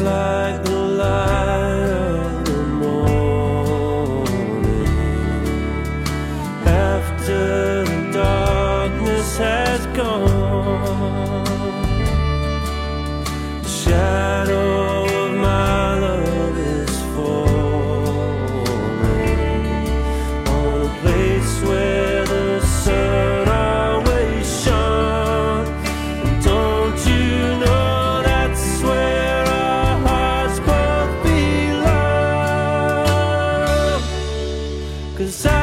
like the light of the morning after the darkness has gone. Shadow. Cause I